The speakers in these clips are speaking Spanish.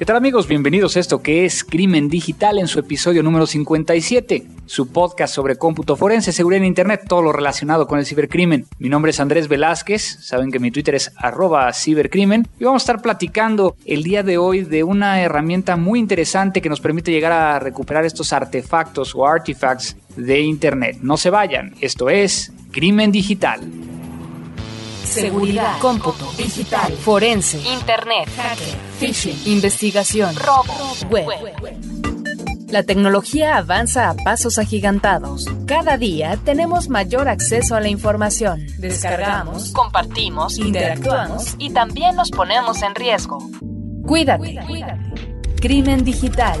¿Qué tal amigos? Bienvenidos a esto que es Crimen Digital en su episodio número 57, su podcast sobre cómputo forense, seguridad en Internet, todo lo relacionado con el cibercrimen. Mi nombre es Andrés Velázquez, saben que mi Twitter es arroba cibercrimen y vamos a estar platicando el día de hoy de una herramienta muy interesante que nos permite llegar a recuperar estos artefactos o artifacts de Internet. No se vayan, esto es Crimen Digital. Seguridad, cómputo, digital, forense, internet, hacker, phishing, investigación, robo, web. La tecnología avanza a pasos agigantados. Cada día tenemos mayor acceso a la información. Descargamos, compartimos, interactuamos y también nos ponemos en riesgo. Cuídate. Crimen digital.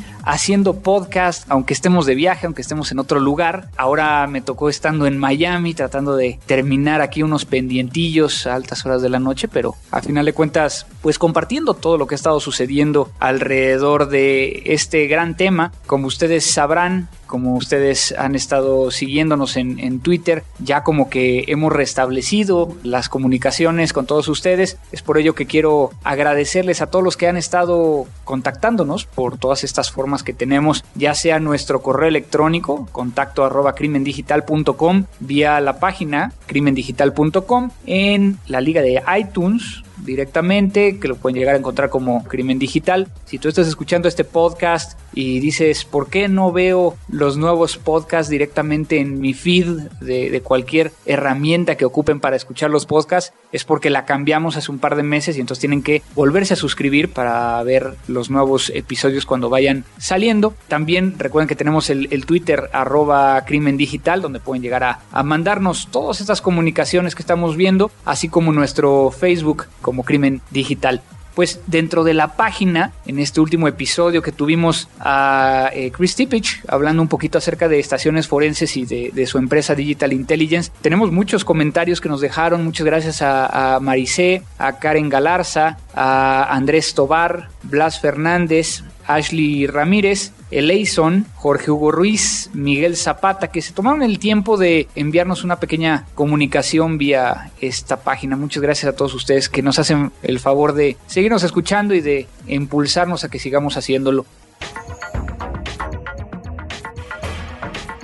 haciendo podcast, aunque estemos de viaje, aunque estemos en otro lugar. Ahora me tocó estando en Miami, tratando de terminar aquí unos pendientillos a altas horas de la noche, pero a final de cuentas, pues compartiendo todo lo que ha estado sucediendo alrededor de este gran tema. Como ustedes sabrán, como ustedes han estado siguiéndonos en, Twitter, ya como que hemos restablecido las comunicaciones con todos ustedes. Es por ello que quiero agradecerles a todos los que han estado contactándonos por todas estas formas que tenemos, ya sea nuestro correo electrónico, contacto arroba crimendigital.com, vía la página crimendigital.com, en la liga de iTunes, directamente, que lo pueden llegar a encontrar como Crimen Digital. Si tú estás escuchando este podcast y dices, ¿por qué no veo los nuevos podcasts directamente en mi feed de, cualquier herramienta que ocupen para escuchar los podcasts? Es porque la cambiamos hace un par de meses y entonces tienen que volverse a suscribir para ver los nuevos episodios cuando vayan saliendo. También recuerden que tenemos el, Twitter arroba Crimen Digital, donde pueden llegar a, mandarnos todas estas comunicaciones que estamos viendo, así como nuestro Facebook crimen digital. Pues dentro de la página, en este último episodio que tuvimos a eh, Chris Tippich hablando un poquito acerca de estaciones forenses y de, su empresa Digital Intelligence, tenemos muchos comentarios que nos dejaron. Muchas gracias a, a Maricé, a Karen Galarza, a Andrés Tobar, Blas Fernández, Ashley Ramírez, Eleison, Jorge Hugo Ruiz, Miguel Zapata, que se tomaron el tiempo de enviarnos una pequeña comunicación vía esta página. Muchas gracias a todos ustedes que nos hacen el favor de seguirnos escuchando y de impulsarnos a que sigamos haciéndolo.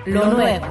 Lo nuevo.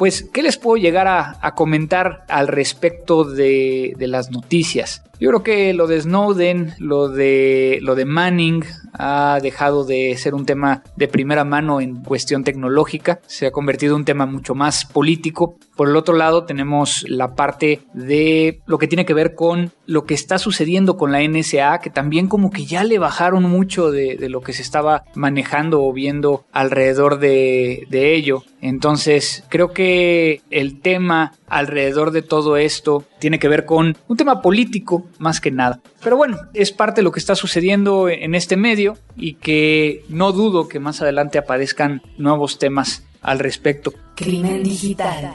Pues, ¿qué les puedo llegar a, comentar al respecto de, las noticias? Yo creo que lo de Snowden, lo de, lo de Manning ha dejado de ser un tema de primera mano en cuestión tecnológica, se ha convertido en un tema mucho más político. Por el otro lado tenemos la parte de lo que tiene que ver con lo que está sucediendo con la NSA, que también como que ya le bajaron mucho de, lo que se estaba manejando o viendo alrededor de, de ello. Entonces creo que el tema alrededor de todo esto tiene que ver con un tema político más que nada. Pero bueno, es parte de lo que está sucediendo en este medio y que no dudo que más adelante aparezcan nuevos temas al respecto. Crimen digital.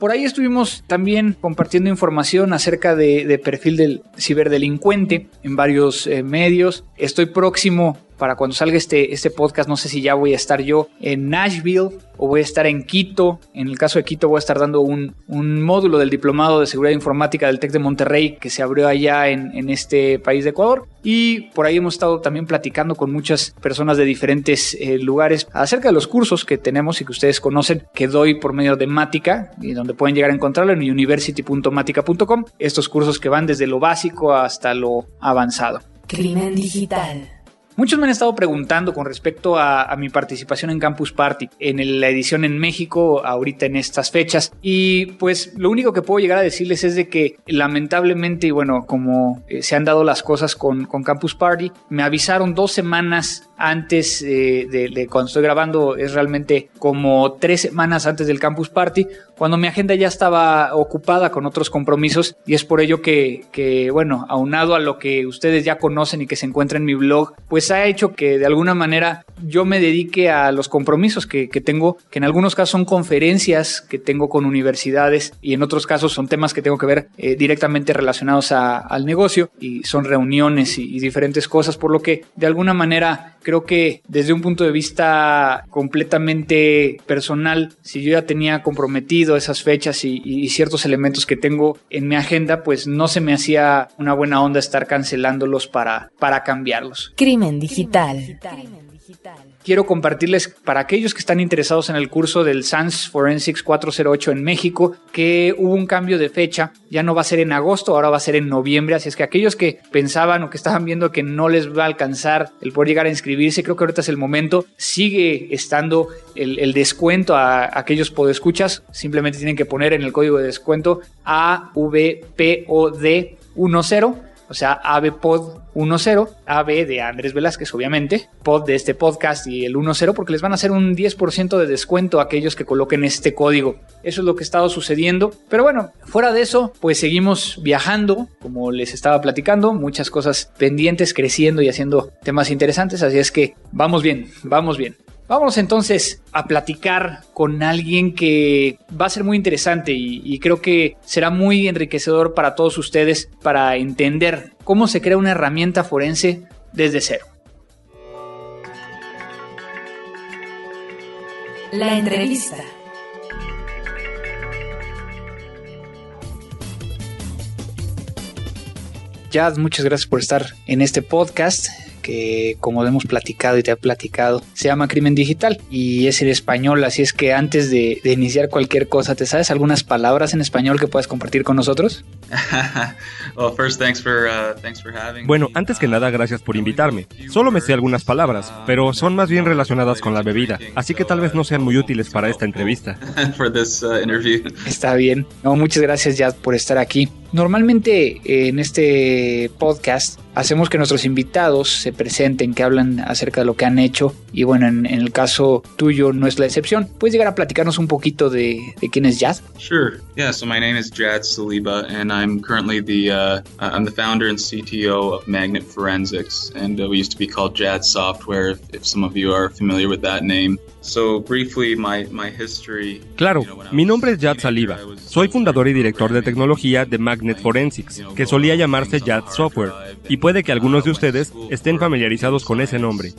Por ahí estuvimos también compartiendo información acerca de, perfil del ciberdelincuente en varios eh, medios. Estoy próximo para cuando salga este, este podcast, no sé si ya voy a estar yo en Nashville o voy a estar en Quito. En el caso de Quito voy a estar dando un, módulo del Diplomado de Seguridad Informática del TEC de Monterrey que se abrió allá en, este país de Ecuador. Y por ahí hemos estado también platicando con muchas personas de diferentes eh, lugares acerca de los cursos que tenemos y que ustedes conocen que doy por medio de Mática y donde pueden llegar a encontrarlo en university.matica.com. Estos cursos que van desde lo básico hasta lo avanzado. Crimen digital. Muchos me han estado preguntando con respecto a, mi participación en Campus Party, en la edición en México, ahorita en estas fechas. Y pues lo único que puedo llegar a decirles es de que lamentablemente, y bueno, como eh, se han dado las cosas con, Campus Party, me avisaron dos semanas antes de, cuando estoy grabando, es realmente como tres semanas antes del Campus Party, cuando mi agenda ya estaba ocupada con otros compromisos y es por ello que, que, bueno, aunado a lo que ustedes ya conocen y que se encuentra en mi blog, pues ha hecho que de alguna manera yo me dedique a los compromisos que, tengo, que en algunos casos son conferencias que tengo con universidades y en otros casos son temas que tengo que ver eh, directamente relacionados al negocio y son reuniones y, diferentes cosas, por lo que de alguna manera creo que desde un punto de vista completamente personal, si yo ya tenía comprometido esas fechas y, y, ciertos elementos que tengo en mi agenda, pues no se me hacía una buena onda estar cancelándolos para, para cambiarlos. Crimen digital. Quiero compartirles para aquellos que están interesados en el curso del SANS Forensics 408 en México que hubo un cambio de fecha, ya no va a ser en agosto, ahora va a ser en noviembre, así es que aquellos que pensaban o que estaban viendo que no les va a alcanzar el poder llegar a inscribirse, creo que ahorita es el momento, sigue estando el, descuento a, a aquellos podescuchas, simplemente tienen que poner en el código de descuento AVPOD 10 o sea, AVPod 10, AV de Andrés Velázquez, obviamente, pod de este podcast y el 10, porque les van a hacer un 10% de descuento a aquellos que coloquen este código. Eso es lo que ha estado sucediendo. Pero bueno, fuera de eso, pues seguimos viajando, como les estaba platicando, muchas cosas pendientes, creciendo y haciendo temas interesantes, así es que vamos bien, vamos bien. Vamos entonces a platicar con alguien que va a ser muy interesante y, creo que será muy enriquecedor para todos ustedes para entender cómo se crea una herramienta forense desde cero. La entrevista. Jad, muchas gracias por estar en este podcast que como hemos platicado y te he platicado, se llama Crimen Digital y es en español, así es que antes de, iniciar cualquier cosa, ¿te sabes algunas palabras en español que puedas compartir con nosotros? bueno, antes que nada, gracias por invitarme. Solo me sé algunas palabras, pero son más bien relacionadas con la bebida, así que tal vez no sean muy útiles para esta entrevista. Uh, Está bien. No, muchas gracias ya por estar aquí. Normalmente en este podcast hacemos que nuestros invitados se presenten, que hablan acerca de lo que han hecho y bueno, en, el caso tuyo no es la excepción. ¿Puedes llegar a platicarnos un poquito de, quién es Jad? Sure. Yeah, so my name is Jad Saliba and I'm currently the uh, I'm the founder and CTO of Magnet Forensics and uh, we used to be called Jad Software if some of you are familiar with that name. Claro, mi nombre es Jad Saliba. Soy fundador y director de tecnología de Magnet Forensics, que solía llamarse Jad Software, y puede que algunos de ustedes estén familiarizados con ese nombre.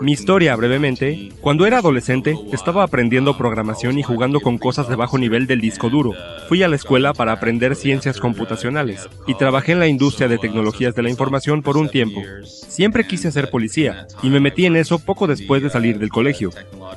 Mi historia, brevemente, cuando era adolescente estaba aprendiendo programación y jugando con cosas de bajo nivel del disco duro. Fui a la escuela para aprender ciencias computacionales y trabajé en la industria de tecnologías de la información por un tiempo. Siempre quise ser policía y me metí en eso poco después de salir del colegio.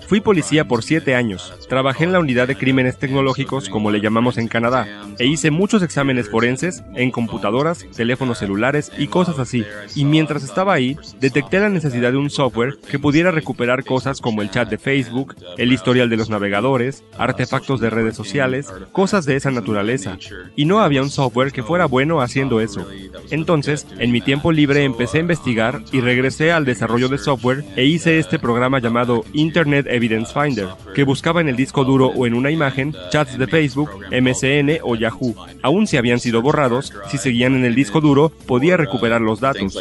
Fui policía por siete años, trabajé en la unidad de crímenes tecnológicos, como le llamamos en Canadá, e hice muchos exámenes forenses en computadoras, teléfonos celulares y cosas así. Y mientras estaba ahí, detecté la necesidad de un software que pudiera recuperar cosas como el chat de Facebook, el historial de los navegadores, artefactos de redes sociales, cosas de esa naturaleza. Y no había un software que fuera bueno haciendo eso. Entonces, en mi tiempo libre empecé a investigar y regresé al desarrollo de software e hice este programa llamado Internet Evidence Finder, que buscaba en el disco duro o en una imagen chats de Facebook, MSN o Yahoo. Aun si habían sido borrados, si seguían en el disco duro, podía recuperar los datos.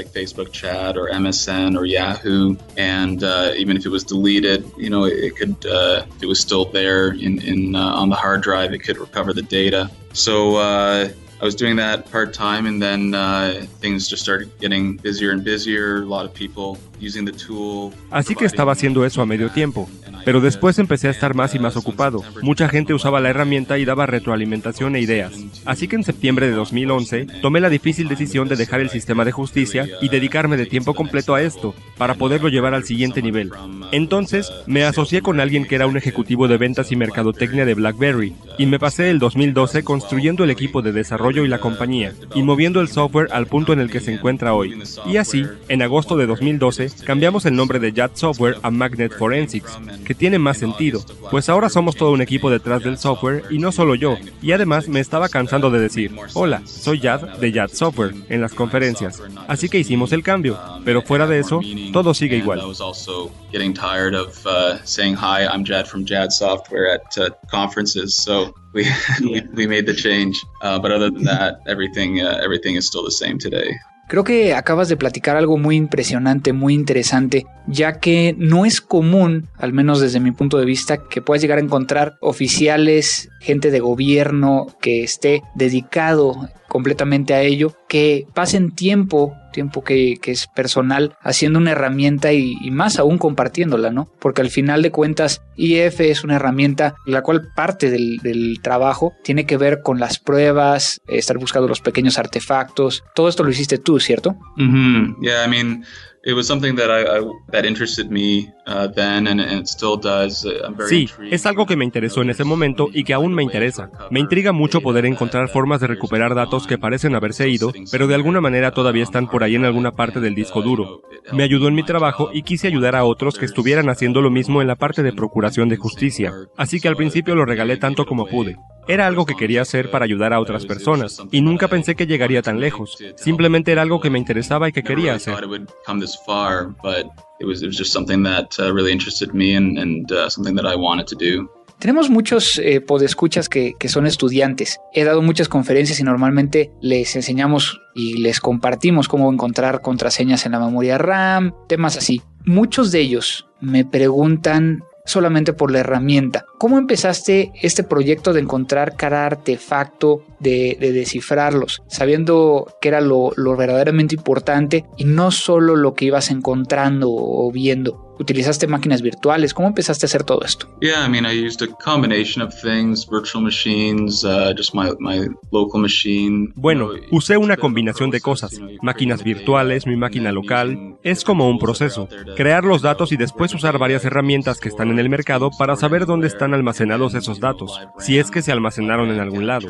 And uh, even if it was deleted, you know, it could uh, it was still there in, in uh, on the hard drive, it could recover the data. So uh, I was doing that part time, and then uh, things just started getting busier and busier. A lot of people. Así que estaba haciendo eso a medio tiempo. Pero después empecé a estar más y más ocupado. Mucha gente usaba la herramienta y daba retroalimentación e ideas. Así que en septiembre de 2011 tomé la difícil decisión de dejar el sistema de justicia y dedicarme de tiempo completo a esto, para poderlo llevar al siguiente nivel. Entonces me asocié con alguien que era un ejecutivo de ventas y mercadotecnia de BlackBerry, y me pasé el 2012 construyendo el equipo de desarrollo y la compañía, y moviendo el software al punto en el que se encuentra hoy. Y así, en agosto de 2012, cambiamos el nombre de JAT Software a Magnet Forensics, que tiene más sentido, pues ahora somos todo un equipo detrás del software y no solo yo, y además me estaba cansando de decir, hola, soy Jad de Jad Software en las conferencias, así que hicimos el cambio, pero fuera de eso, todo sigue igual. we, we, we made the change. Uh, but other than that, uh, everything is still the same today. Creo que acabas de platicar algo muy impresionante, muy interesante, ya que no es común, al menos desde mi punto de vista, que puedas llegar a encontrar oficiales, gente de gobierno que esté dedicado completamente a ello, que pasen tiempo, tiempo que, es personal, haciendo una herramienta y, más aún compartiéndola, ¿no? Porque al final de cuentas, IF es una herramienta la cual parte del, trabajo tiene que ver con las pruebas, estar buscando los pequeños artefactos. Todo esto lo hiciste tú, ¿cierto? Yeah, I mean, it was something that I, I that interested me then and, and, it still does. I'm very sí, es algo que me interesó en ese momento y que aún me interesa. Me intriga mucho poder encontrar formas de recuperar datos que parecen haberse ido, pero de alguna manera todavía están por ahí en alguna parte del disco duro. Me ayudó en mi trabajo y quise ayudar a otros que estuvieran haciendo lo mismo en la parte de procuración de justicia, así que al principio lo regalé tanto como pude. Era algo que quería hacer para ayudar a otras personas, y nunca pensé que llegaría tan lejos. Simplemente era algo que me interesaba y que quería hacer. Tenemos muchos eh, podescuchas que, que son estudiantes. He dado muchas conferencias y normalmente les enseñamos y les compartimos cómo encontrar contraseñas en la memoria RAM, temas así. Muchos de ellos me preguntan solamente por la herramienta. ¿Cómo empezaste este proyecto de encontrar cada artefacto, de, de descifrarlos, sabiendo que era lo, lo verdaderamente importante y no solo lo que ibas encontrando o viendo? Utilizaste máquinas virtuales. ¿Cómo empezaste a hacer todo esto? Yeah, I mean, I used a combination of things, virtual machines, uh, just my, my local machine. Bueno, usé una combinación de cosas, máquinas virtuales, mi máquina local. Es como un proceso, crear los datos y después usar varias herramientas que están en el mercado para saber dónde están almacenados esos datos, si es que se almacenaron en algún lado.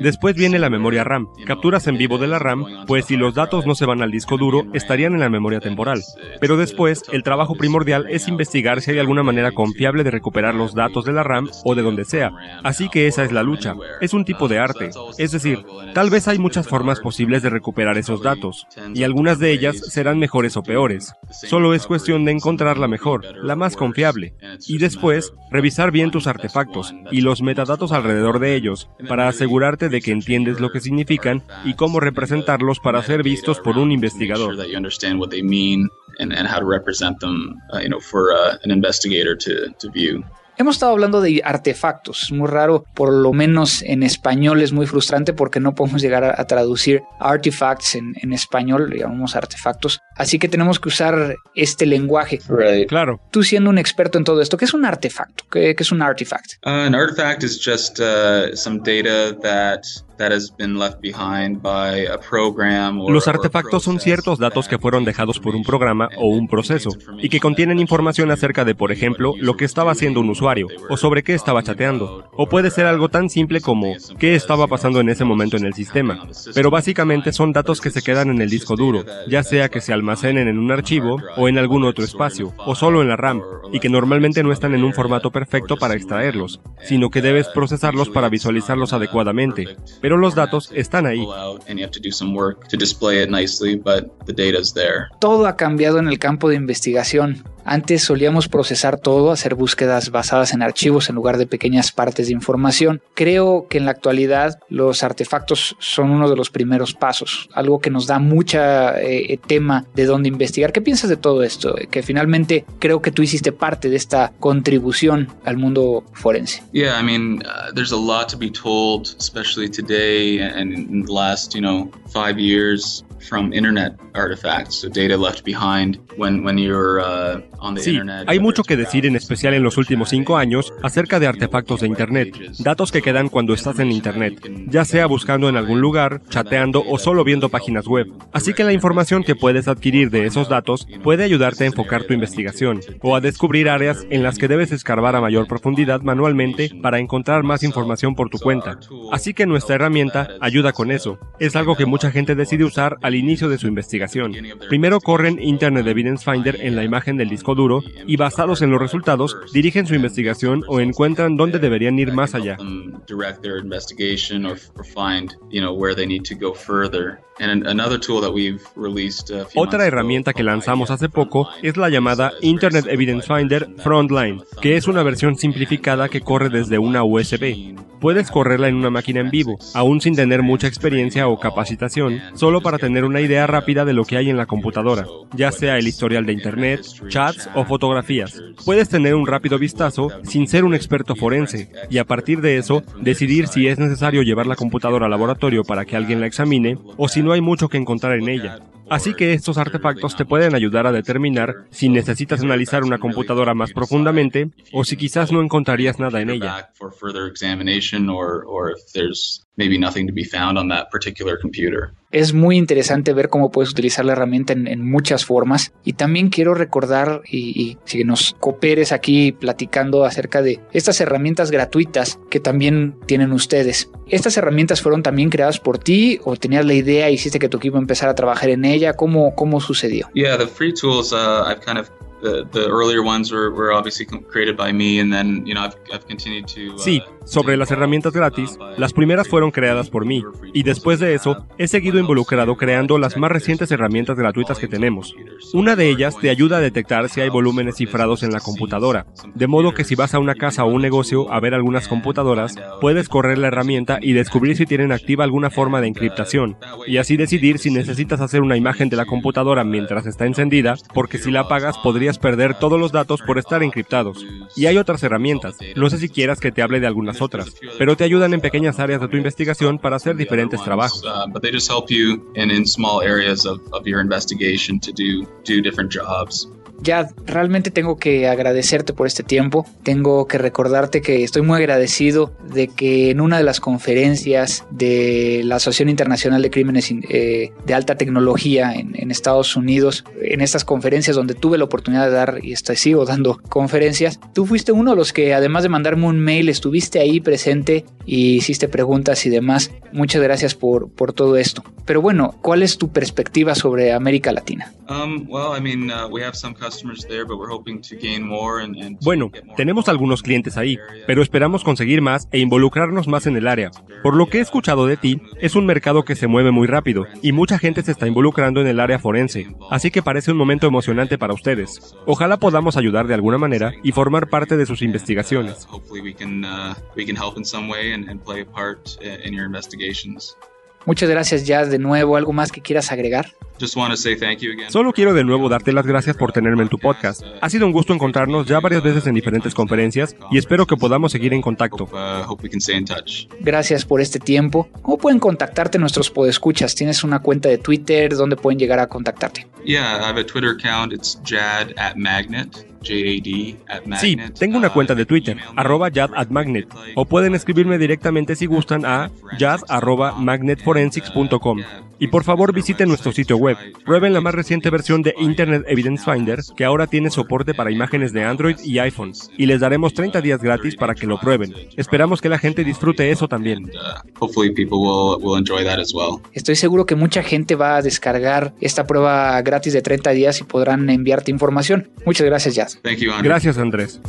Después viene la memoria RAM, capturas en vivo de la RAM, pues si los datos no se van al disco duro, estarían en la memoria temporal. Pero después, el trabajo primordial es investigar si hay alguna manera confiable de recuperar los datos de la RAM o de donde sea. Así que esa es la lucha. Es un tipo de arte. Es decir, tal vez hay muchas formas posibles de recuperar esos datos, y algunas de ellas serán mejores o peores. Solo es cuestión de encontrar la mejor, la más confiable, y después revisar bien tus artefactos y los metadatos alrededor de ellos para asegurarte de que entiendes lo que significan y cómo representarlos para ser vistos por un investigador. And, and how to represent them, uh, you know, for uh, an investigator to, to view. Hemos estado hablando de artefactos, es muy raro, por lo menos en español es muy frustrante porque no podemos llegar a, a traducir artifacts en, en, español, llamamos artefactos, así que tenemos que usar este lenguaje. Right. Claro. Tú siendo un experto en todo esto, ¿qué es un artefacto? ¿Qué, qué es un artifact? Uh, an artifact is just uh, some data that Los artefactos son ciertos datos que fueron dejados por un programa o un proceso y que contienen información acerca de, por ejemplo, lo que estaba haciendo un usuario o sobre qué estaba chateando. O puede ser algo tan simple como qué estaba pasando en ese momento en el sistema. Pero básicamente son datos que se quedan en el disco duro, ya sea que se almacenen en un archivo o en algún otro espacio, o solo en la RAM, y que normalmente no están en un formato perfecto para extraerlos, sino que debes procesarlos para visualizarlos adecuadamente. Pero los datos están ahí. Todo ha cambiado en el campo de investigación. Antes solíamos procesar todo, hacer búsquedas basadas en archivos en lugar de pequeñas partes de información. Creo que en la actualidad los artefactos son uno de los primeros pasos, algo que nos da mucha eh, tema de dónde investigar. ¿Qué piensas de todo esto? Que finalmente creo que tú hiciste parte de esta contribución al mundo forense. Yeah, I mean, uh, there's a lot to be told, especially today and in the last, you know, five years. From internet artifacts, so data left behind when, when you're uh, on the sí, internet. hay mucho que decir en especial en los últimos cinco años acerca de artefactos de Internet, datos que quedan cuando estás en Internet, ya sea buscando en algún lugar, chateando o solo viendo páginas web. Así que la información que puedes adquirir de esos datos puede ayudarte a enfocar tu investigación o a descubrir áreas en las que debes escarbar a mayor profundidad manualmente para encontrar más información por tu cuenta. Así que nuestra herramienta ayuda con eso. Es algo que mucha gente decide usar al inicio de su investigación. Primero corren Internet Evidence Finder en la imagen del disco duro y basados en los resultados dirigen su investigación o encuentran dónde deberían ir más allá. Otra herramienta que lanzamos hace poco es la llamada Internet Evidence Finder Frontline, que es una versión simplificada que corre desde una USB. Puedes correrla en una máquina en vivo, aún sin tener mucha experiencia o capacitación, solo para tener una idea rápida de lo que hay en la computadora, ya sea el historial de Internet, chats o fotografías. Puedes tener un rápido vistazo sin ser un experto forense, y a partir de eso, decidir si es necesario llevar la computadora al laboratorio para que alguien la examine, o si no hay mucho que encontrar en ella. Así que estos artefactos te pueden ayudar a determinar si necesitas analizar una computadora más profundamente o si quizás no encontrarías nada en ella. Es muy interesante ver cómo puedes utilizar la herramienta en, muchas formas y también quiero recordar y, y si nos cooperes aquí platicando acerca de estas herramientas gratuitas que también tienen ustedes. ¿Estas herramientas fueron también creadas por ti o tenías la idea y hiciste que tu equipo empezara a trabajar en ella? ¿Cómo, cómo sucedió? Yeah, the free tools uh, I've kind of Sí, sobre las herramientas gratis, las primeras fueron creadas por mí, y después de eso he seguido involucrado creando las más recientes herramientas gratuitas que tenemos. Una de ellas te ayuda a detectar si hay volúmenes cifrados en la computadora, de modo que si vas a una casa o un negocio a ver algunas computadoras, puedes correr la herramienta y descubrir si tienen activa alguna forma de encriptación, y así decidir si necesitas hacer una imagen de la computadora mientras está encendida, porque si la apagas podrías perder todos los datos por estar encriptados. Y hay otras herramientas, no sé si quieras que te hable de algunas otras, pero te ayudan en pequeñas áreas de tu investigación para hacer diferentes trabajos. Ya realmente tengo que agradecerte por este tiempo. Tengo que recordarte que estoy muy agradecido de que en una de las conferencias de la Asociación Internacional de Crímenes eh, de Alta Tecnología en, Estados Unidos, en estas conferencias donde tuve la oportunidad de dar y estoy, sigo dando conferencias, tú fuiste uno de los que además de mandarme un mail estuviste ahí presente y hiciste preguntas y demás. Muchas gracias por, por todo esto. Pero bueno, ¿cuál es tu perspectiva sobre América Latina? Um, well, I mean, uh, we have some bueno, tenemos algunos clientes ahí, pero esperamos conseguir más e involucrarnos más en el área. Por lo que he escuchado de ti, es un mercado que se mueve muy rápido y mucha gente se está involucrando en el área forense, así que parece un momento emocionante para ustedes. Ojalá podamos ayudar de alguna manera y formar parte de sus investigaciones. Muchas gracias, Jazz, de nuevo. ¿Algo más que quieras agregar? Solo quiero de nuevo darte las gracias por tenerme en tu podcast. Ha sido un gusto encontrarnos ya varias veces en diferentes conferencias y espero que podamos seguir en contacto. Uh, gracias por este tiempo. ¿Cómo pueden contactarte nuestros podescuchas? ¿Tienes una cuenta de Twitter? ¿Dónde pueden llegar a contactarte? Yeah, I have a Twitter account. It's jad at magnet. Sí, tengo una cuenta de Twitter, arroba magnet, o pueden escribirme directamente si gustan a jad.magnetforensics.com. Y por favor visiten nuestro sitio web, prueben la más reciente versión de Internet Evidence Finder, que ahora tiene soporte para imágenes de Android y iPhone, y les daremos 30 días gratis para que lo prueben. Esperamos que la gente disfrute eso también. Estoy seguro que mucha gente va a descargar esta prueba gratis de 30 días y podrán enviarte información. Muchas gracias, Jazz. Gracias, Andrés.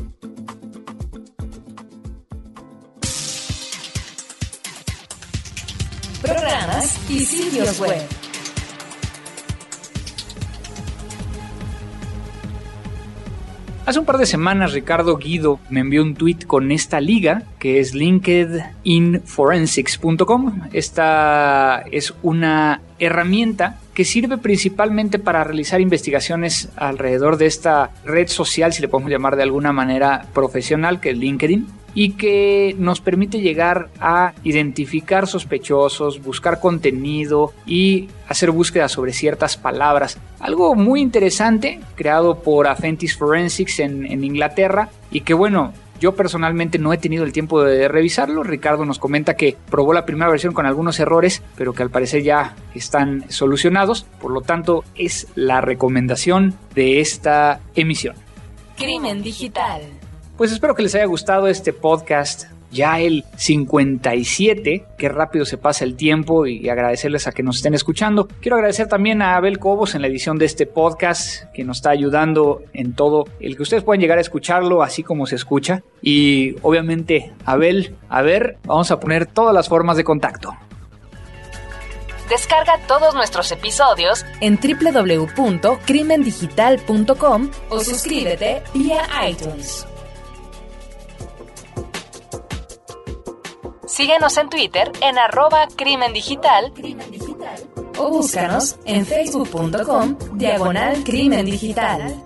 Programas y sitios web. Hace un par de semanas Ricardo Guido me envió un tweet con esta liga que es linkedinforensics.com. Esta es una herramienta que sirve principalmente para realizar investigaciones alrededor de esta red social, si le podemos llamar de alguna manera profesional, que es LinkedIn. y que nos permite llegar a identificar sospechosos, buscar contenido y hacer búsquedas sobre ciertas palabras. Algo muy interesante creado por Aventis Forensics en, en Inglaterra y que bueno, yo personalmente no he tenido el tiempo de revisarlo. Ricardo nos comenta que probó la primera versión con algunos errores, pero que al parecer ya están solucionados. Por lo tanto, es la recomendación de esta emisión. Crimen Digital. Pues espero que les haya gustado este podcast ya el 57. Qué rápido se pasa el tiempo y agradecerles a que nos estén escuchando. Quiero agradecer también a Abel Cobos en la edición de este podcast que nos está ayudando en todo el que ustedes puedan llegar a escucharlo así como se escucha. Y obviamente, Abel, a ver, vamos a poner todas las formas de contacto. Descarga todos nuestros episodios en www.crimendigital.com o suscríbete vía iTunes. Síguenos en Twitter en arroba crimen digital o búscanos en facebook.com diagonal crimen digital.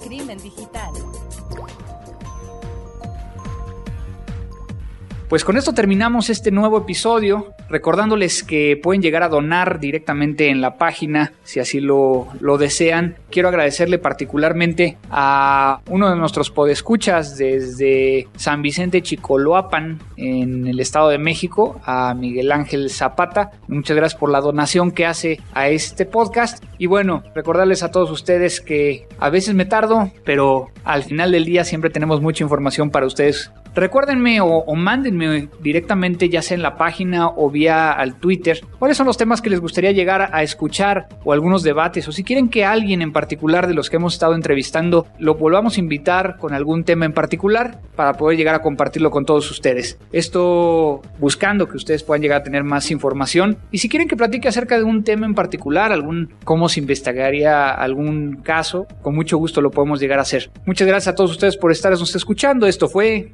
Pues con esto terminamos este nuevo episodio, recordándoles que pueden llegar a donar directamente en la página si así lo, lo desean. Quiero agradecerle particularmente a uno de nuestros podescuchas desde San Vicente Chicoloapan en el Estado de México, a Miguel Ángel Zapata. Muchas gracias por la donación que hace a este podcast. Y bueno, recordarles a todos ustedes que a veces me tardo, pero al final del día siempre tenemos mucha información para ustedes Recuérdenme o, o, mándenme directamente, ya sea en la página o vía al Twitter, cuáles son los temas que les gustaría llegar a escuchar o algunos debates, o si quieren que alguien en particular de los que hemos estado entrevistando lo volvamos a invitar con algún tema en particular para poder llegar a compartirlo con todos ustedes. Esto buscando que ustedes puedan llegar a tener más información. Y si quieren que platique acerca de un tema en particular, algún cómo se investigaría algún caso, con mucho gusto lo podemos llegar a hacer. Muchas gracias a todos ustedes por estarnos escuchando. Esto fue